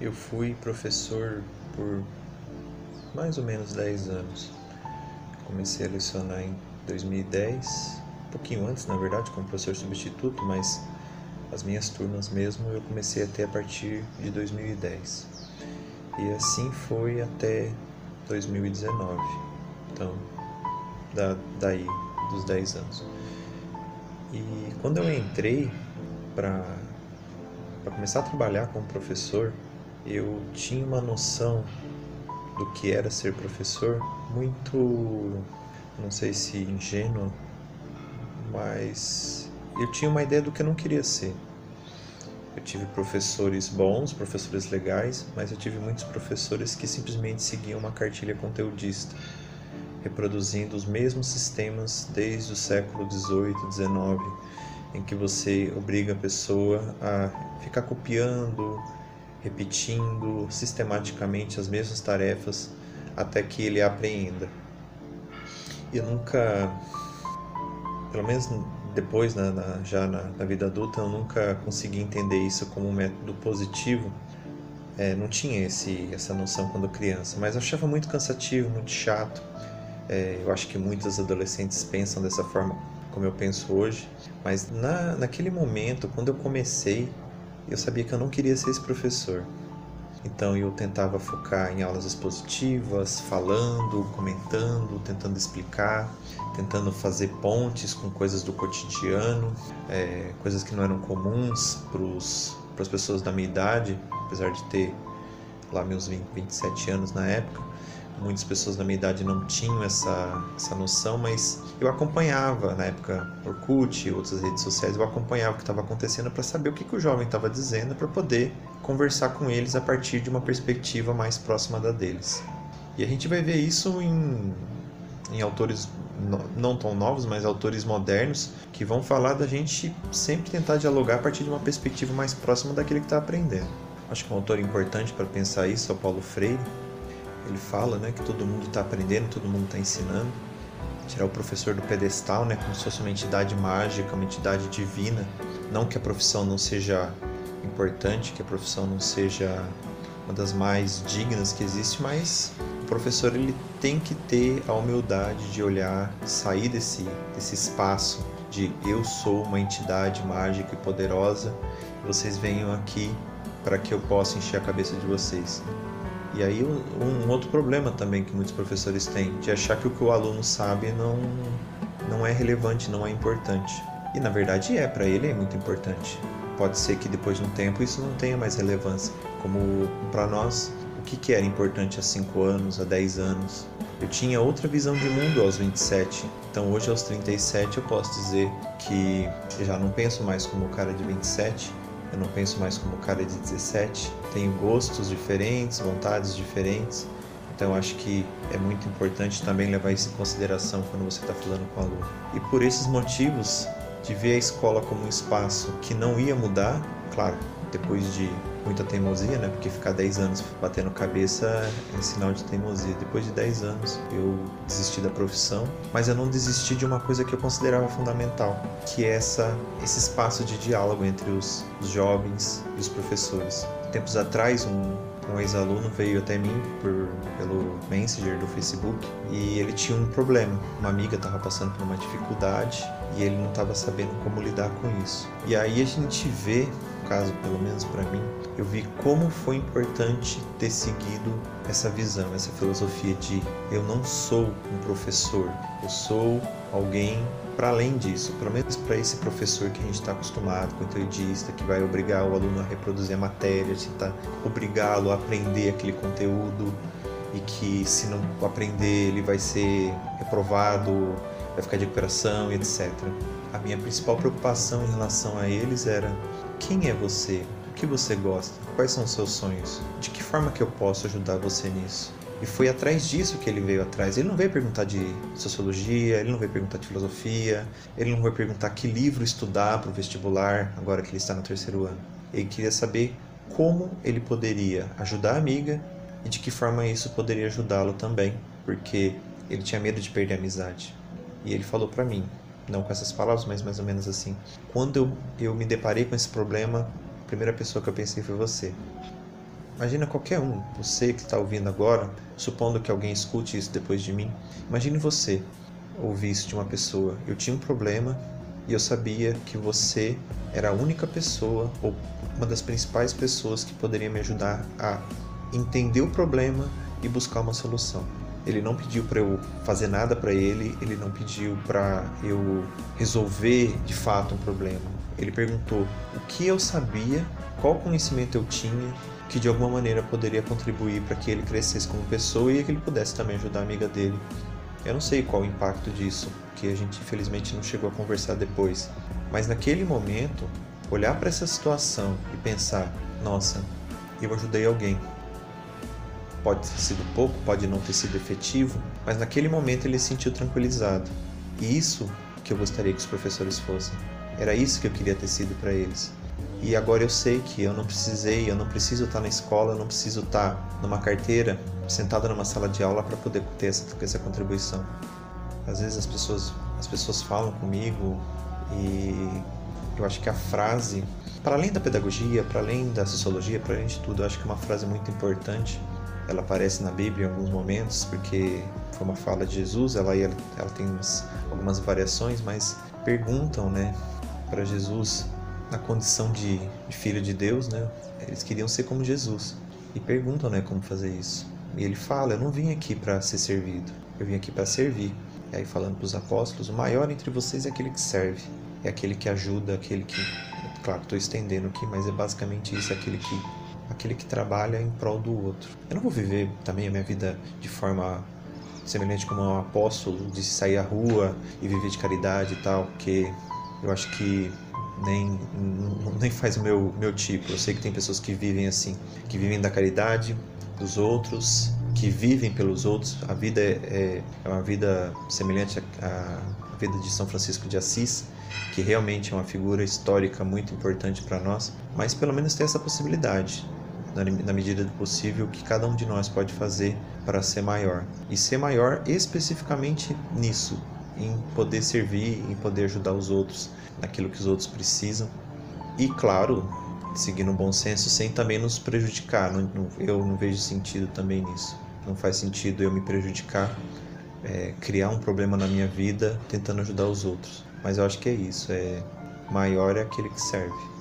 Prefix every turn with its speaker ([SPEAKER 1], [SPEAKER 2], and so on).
[SPEAKER 1] Eu fui professor por mais ou menos 10 anos. Comecei a lecionar em 2010, um pouquinho antes, na verdade, como professor substituto, mas as minhas turmas mesmo eu comecei a ter a partir de 2010. E assim foi até 2019. Então, da, daí, dos 10 anos. E quando eu entrei para começar a trabalhar como professor, eu tinha uma noção do que era ser professor muito, não sei se ingênua, mas eu tinha uma ideia do que eu não queria ser. Eu tive professores bons, professores legais, mas eu tive muitos professores que simplesmente seguiam uma cartilha conteudista, reproduzindo os mesmos sistemas desde o século XVIII, XIX, em que você obriga a pessoa a ficar copiando, repetindo sistematicamente as mesmas tarefas até que ele apreenda. Eu nunca, pelo menos depois, na, na, já na, na, vida adulta, eu nunca consegui entender isso como um método positivo. É, não tinha esse, essa noção quando criança, mas eu achava muito cansativo, muito chato. É, eu acho que muitos adolescentes pensam dessa forma como eu penso hoje, mas na, naquele momento, quando eu comecei, eu sabia que eu não queria ser esse professor. Então eu tentava focar em aulas expositivas, falando, comentando, tentando explicar, tentando fazer pontes com coisas do cotidiano, é, coisas que não eram comuns para as pessoas da minha idade, apesar de ter lá meus 20, 27 anos na época muitas pessoas da minha idade não tinham essa, essa noção, mas eu acompanhava na época Orkut e outras redes sociais, eu acompanhava o que estava acontecendo para saber o que, que o jovem estava dizendo, para poder conversar com eles a partir de uma perspectiva mais próxima da deles. E a gente vai ver isso em, em autores não tão novos, mas autores modernos, que vão falar da gente sempre tentar dialogar a partir de uma perspectiva mais próxima daquele que está aprendendo. Acho que um autor importante para pensar isso é o Paulo Freire, ele fala né, que todo mundo está aprendendo, todo mundo está ensinando. Tirar o professor do pedestal, né, como se fosse uma entidade mágica, uma entidade divina. Não que a profissão não seja importante, que a profissão não seja uma das mais dignas que existe, mas o professor ele tem que ter a humildade de olhar, sair desse, desse espaço de eu sou uma entidade mágica e poderosa, vocês venham aqui para que eu possa encher a cabeça de vocês. E aí um, outro problema também que muitos professores têm, de achar que o que o aluno sabe não, não é relevante, não é importante. E na verdade é, para ele é muito importante. Pode ser que depois de um tempo isso não tenha mais relevância. Como para nós, o que, que era importante há 5 anos, há 10 anos? Eu tinha outra visão de mundo aos 27. Então hoje aos 37 eu posso dizer que já não penso mais como o cara de 27, eu não penso mais como cara de 17, tenho gostos diferentes, vontades diferentes. Então acho que é muito importante também levar isso em consideração quando você está falando com o aluno. E por esses motivos, de ver a escola como um espaço que não ia mudar, claro, depois de muita teimosia, né? Porque ficar 10 anos batendo cabeça é sinal de teimosia. Depois de 10 anos eu desisti da profissão, mas eu não desisti de uma coisa que eu considerava fundamental, que é essa, esse espaço de diálogo entre os, os jovens e os professores. Tempos atrás, um, um ex-aluno veio até mim por, pelo Messenger do Facebook e ele tinha um problema. Uma amiga estava passando por uma dificuldade e ele não estava sabendo como lidar com isso. E aí a gente vê caso, pelo menos para mim, eu vi como foi importante ter seguido essa visão, essa filosofia de eu não sou um professor, eu sou alguém para além disso, pelo menos para esse professor que a gente está acostumado, conteudista, que vai obrigar o aluno a reproduzir a matéria, tentar obrigá-lo a aprender aquele conteúdo e que se não aprender ele vai ser reprovado, vai ficar de recuperação, etc. A minha principal preocupação em relação a eles era quem é você? O que você gosta? Quais são os seus sonhos? De que forma que eu posso ajudar você nisso? E foi atrás disso que ele veio atrás. Ele não veio perguntar de sociologia, ele não veio perguntar de filosofia, ele não veio perguntar que livro estudar para o vestibular, agora que ele está no terceiro ano. Ele queria saber como ele poderia ajudar a amiga e de que forma isso poderia ajudá-lo também, porque ele tinha medo de perder a amizade. E ele falou para mim: não com essas palavras, mas mais ou menos assim. Quando eu, eu me deparei com esse problema, a primeira pessoa que eu pensei foi você. Imagina qualquer um, você que está ouvindo agora, supondo que alguém escute isso depois de mim. Imagine você ouvir isso de uma pessoa. Eu tinha um problema e eu sabia que você era a única pessoa ou uma das principais pessoas que poderia me ajudar a entender o problema e buscar uma solução. Ele não pediu para eu fazer nada para ele, ele não pediu para eu resolver de fato um problema. Ele perguntou o que eu sabia, qual conhecimento eu tinha que de alguma maneira poderia contribuir para que ele crescesse como pessoa e que ele pudesse também ajudar a amiga dele. Eu não sei qual o impacto disso, porque a gente infelizmente não chegou a conversar depois. Mas naquele momento, olhar para essa situação e pensar: nossa, eu ajudei alguém. Pode ter sido pouco, pode não ter sido efetivo, mas naquele momento ele se sentiu tranquilizado. E isso que eu gostaria que os professores fossem. Era isso que eu queria ter sido para eles. E agora eu sei que eu não precisei, eu não preciso estar na escola, eu não preciso estar numa carteira, sentado numa sala de aula para poder ter essa, essa contribuição. Às vezes as pessoas, as pessoas falam comigo e eu acho que a frase, para além da pedagogia, para além da sociologia, para além de tudo, eu acho que é uma frase muito importante ela aparece na Bíblia em alguns momentos, porque foi uma fala de Jesus, ela, ela, tem umas, algumas variações, mas perguntam né, para Jesus, na condição de, de, filho de Deus, né, eles queriam ser como Jesus, e perguntam né, como fazer isso. E ele fala: Eu não vim aqui para ser servido, eu vim aqui para servir. E aí, falando para os apóstolos: O maior entre vocês é aquele que serve, é aquele que ajuda, aquele que. Claro, estou estendendo aqui, mas é basicamente isso: é aquele que aquele que trabalha em prol do outro. Eu não vou viver também a minha vida de forma semelhante como um apóstolo, de sair à rua e viver de caridade e tal, porque eu acho que nem, nem faz o meu, meu tipo. Eu sei que tem pessoas que vivem assim, que vivem da caridade dos outros, que vivem pelos outros. A vida é, é, é uma vida semelhante à, à vida de São Francisco de Assis, que realmente é uma figura histórica muito importante para nós, mas pelo menos tem essa possibilidade na medida do possível, o que cada um de nós pode fazer para ser maior. E ser maior especificamente nisso, em poder servir, em poder ajudar os outros naquilo que os outros precisam. E claro, seguindo o bom senso, sem também nos prejudicar. eu não vejo sentido também nisso. Não faz sentido eu me prejudicar, é, criar um problema na minha vida tentando ajudar os outros. Mas eu acho que é isso. É maior é aquele que serve.